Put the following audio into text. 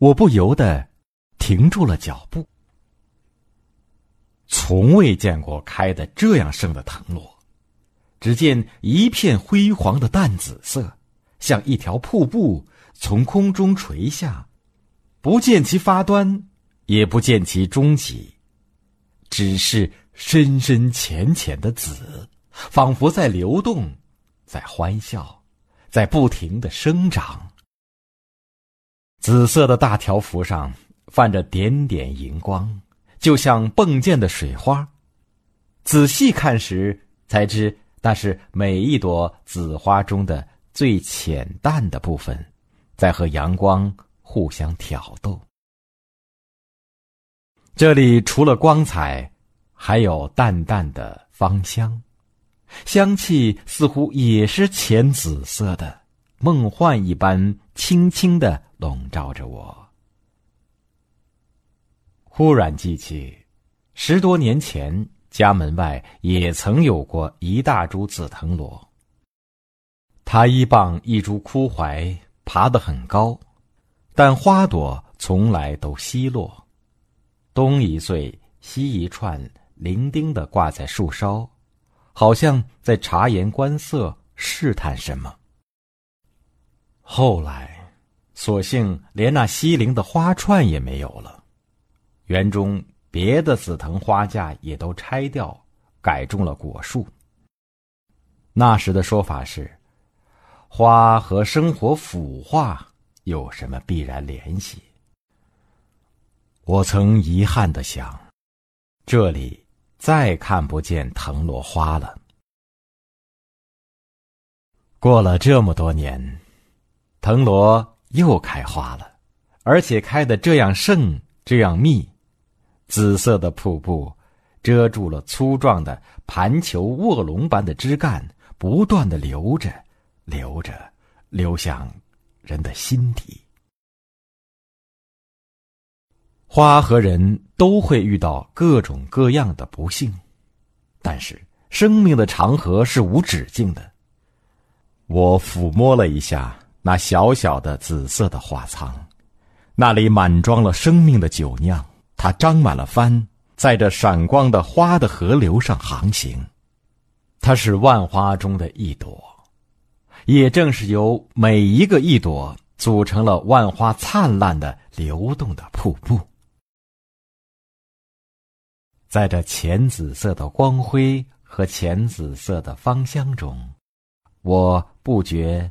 我不由得停住了脚步。从未见过开得这样盛的藤萝，只见一片辉煌的淡紫色，像一条瀑布从空中垂下，不见其发端，也不见其终极，只是深深浅浅的紫，仿佛在流动，在欢笑。在不停的生长，紫色的大条幅上泛着点点荧光，就像迸溅的水花。仔细看时，才知那是每一朵紫花中的最浅淡的部分，在和阳光互相挑逗。这里除了光彩，还有淡淡的芳香。香气似乎也是浅紫色的，梦幻一般，轻轻的笼罩着我。忽然记起，十多年前家门外也曾有过一大株紫藤萝。它一傍一株枯槐，爬得很高，但花朵从来都稀落，东一穗，西一串，伶仃的挂在树梢。好像在察言观色，试探什么。后来，索性连那西陵的花串也没有了，园中别的紫藤花架也都拆掉，改种了果树。那时的说法是，花和生活腐化有什么必然联系？我曾遗憾的想，这里。再看不见藤萝花了。过了这么多年，藤萝又开花了，而且开得这样盛，这样密。紫色的瀑布遮住了粗壮的盘球卧龙般的枝干，不断的流着，流着，流向人的心底。花和人都会遇到各种各样的不幸，但是生命的长河是无止境的。我抚摸了一下那小小的紫色的花舱，那里满装了生命的酒酿，它张满了帆，在这闪光的花的河流上航行。它是万花中的一朵，也正是由每一个一朵组成了万花灿烂的流动的瀑布。在这浅紫色的光辉和浅紫色的芳香中，我不觉